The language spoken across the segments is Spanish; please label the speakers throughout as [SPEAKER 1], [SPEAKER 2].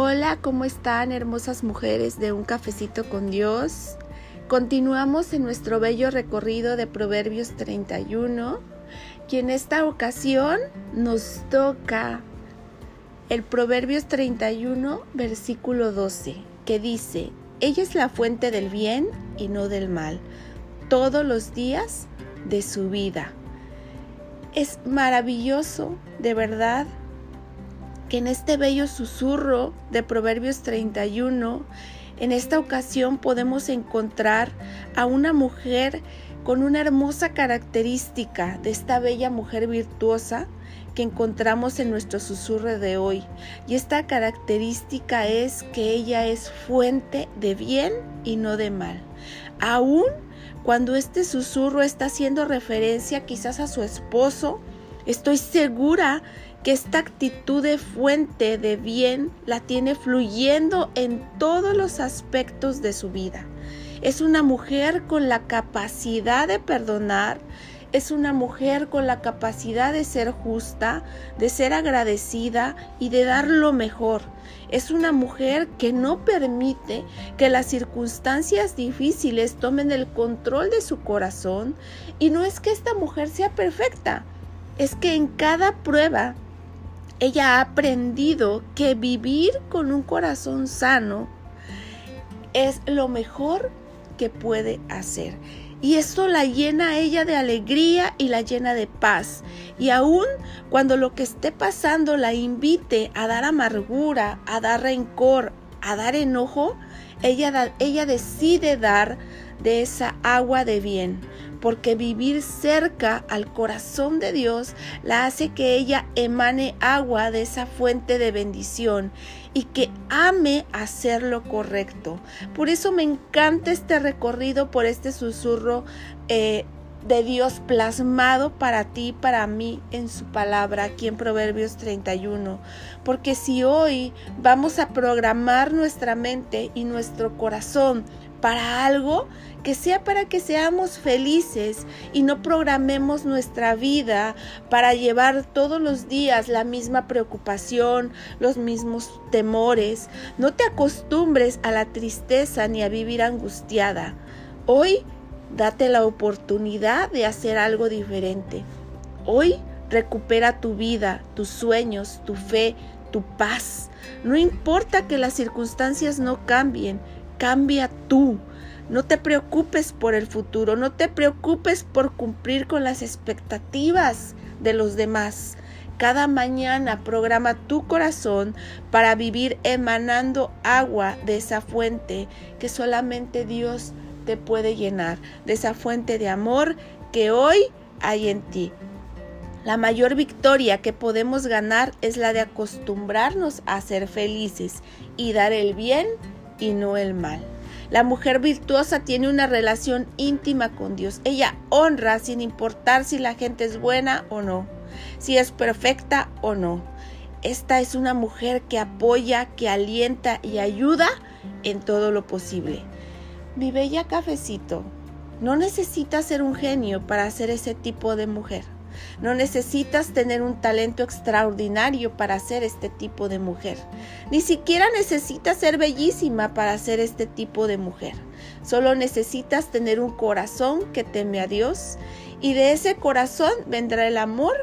[SPEAKER 1] Hola, ¿cómo están hermosas mujeres de un cafecito con Dios? Continuamos en nuestro bello recorrido de Proverbios 31, y en esta ocasión nos toca el Proverbios 31, versículo 12, que dice, ella es la fuente del bien y no del mal, todos los días de su vida. Es maravilloso, de verdad, que en este bello susurro de Proverbios 31, en esta ocasión podemos encontrar a una mujer con una hermosa característica de esta bella mujer virtuosa que encontramos en nuestro susurro de hoy. Y esta característica es que ella es fuente de bien y no de mal. Aún cuando este susurro está haciendo referencia quizás a su esposo, estoy segura que esta actitud de fuente de bien la tiene fluyendo en todos los aspectos de su vida. Es una mujer con la capacidad de perdonar, es una mujer con la capacidad de ser justa, de ser agradecida y de dar lo mejor. Es una mujer que no permite que las circunstancias difíciles tomen el control de su corazón. Y no es que esta mujer sea perfecta, es que en cada prueba ella ha aprendido que vivir con un corazón sano es lo mejor que puede hacer. Y esto la llena a ella de alegría y la llena de paz. Y aún cuando lo que esté pasando la invite a dar amargura, a dar rencor, a dar enojo, ella, ella decide dar de esa agua de bien, porque vivir cerca al corazón de Dios la hace que ella emane agua de esa fuente de bendición y que ame hacer lo correcto. Por eso me encanta este recorrido por este susurro. Eh, de Dios plasmado para ti, para mí, en su palabra, aquí en Proverbios 31. Porque si hoy vamos a programar nuestra mente y nuestro corazón para algo que sea para que seamos felices y no programemos nuestra vida para llevar todos los días la misma preocupación, los mismos temores. No te acostumbres a la tristeza ni a vivir angustiada. Hoy date la oportunidad de hacer algo diferente. Hoy recupera tu vida, tus sueños, tu fe, tu paz. No importa que las circunstancias no cambien, cambia tú. No te preocupes por el futuro, no te preocupes por cumplir con las expectativas de los demás. Cada mañana programa tu corazón para vivir emanando agua de esa fuente que solamente Dios te puede llenar, de esa fuente de amor que hoy hay en ti. La mayor victoria que podemos ganar es la de acostumbrarnos a ser felices y dar el bien y no el mal. La mujer virtuosa tiene una relación íntima con Dios. Ella honra sin importar si la gente es buena o no, si es perfecta o no. Esta es una mujer que apoya, que alienta y ayuda en todo lo posible. Mi bella cafecito, no necesitas ser un genio para ser ese tipo de mujer. No necesitas tener un talento extraordinario para ser este tipo de mujer. Ni siquiera necesitas ser bellísima para ser este tipo de mujer. Solo necesitas tener un corazón que teme a Dios y de ese corazón vendrá el amor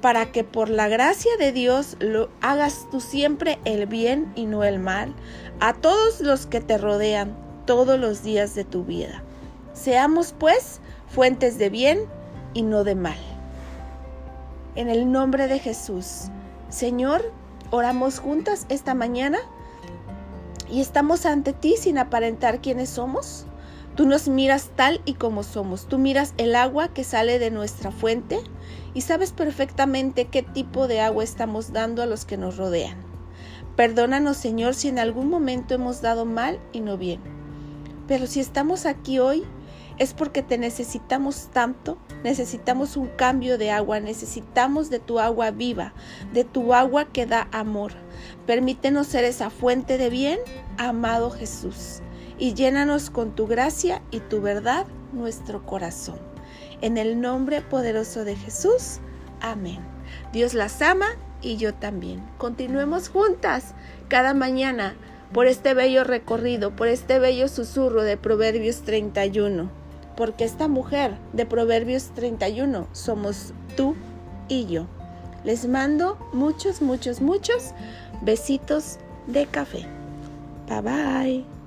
[SPEAKER 1] para que por la gracia de Dios lo hagas tú siempre el bien y no el mal a todos los que te rodean todos los días de tu vida. Seamos pues fuentes de bien y no de mal en el nombre de Jesús. Señor, oramos juntas esta mañana y estamos ante ti sin aparentar quiénes somos. Tú nos miras tal y como somos. Tú miras el agua que sale de nuestra fuente y sabes perfectamente qué tipo de agua estamos dando a los que nos rodean. Perdónanos, Señor, si en algún momento hemos dado mal y no bien. Pero si estamos aquí hoy es porque te necesitamos tanto, necesitamos un cambio de agua, necesitamos de tu agua viva, de tu agua que da amor. Permítenos ser esa fuente de bien, amado Jesús, y llénanos con tu gracia y tu verdad nuestro corazón. En el nombre poderoso de Jesús, amén. Dios las ama y yo también. Continuemos juntas cada mañana por este bello recorrido, por este bello susurro de Proverbios 31. Porque esta mujer de Proverbios 31 somos tú y yo. Les mando muchos, muchos, muchos besitos de café. Bye bye.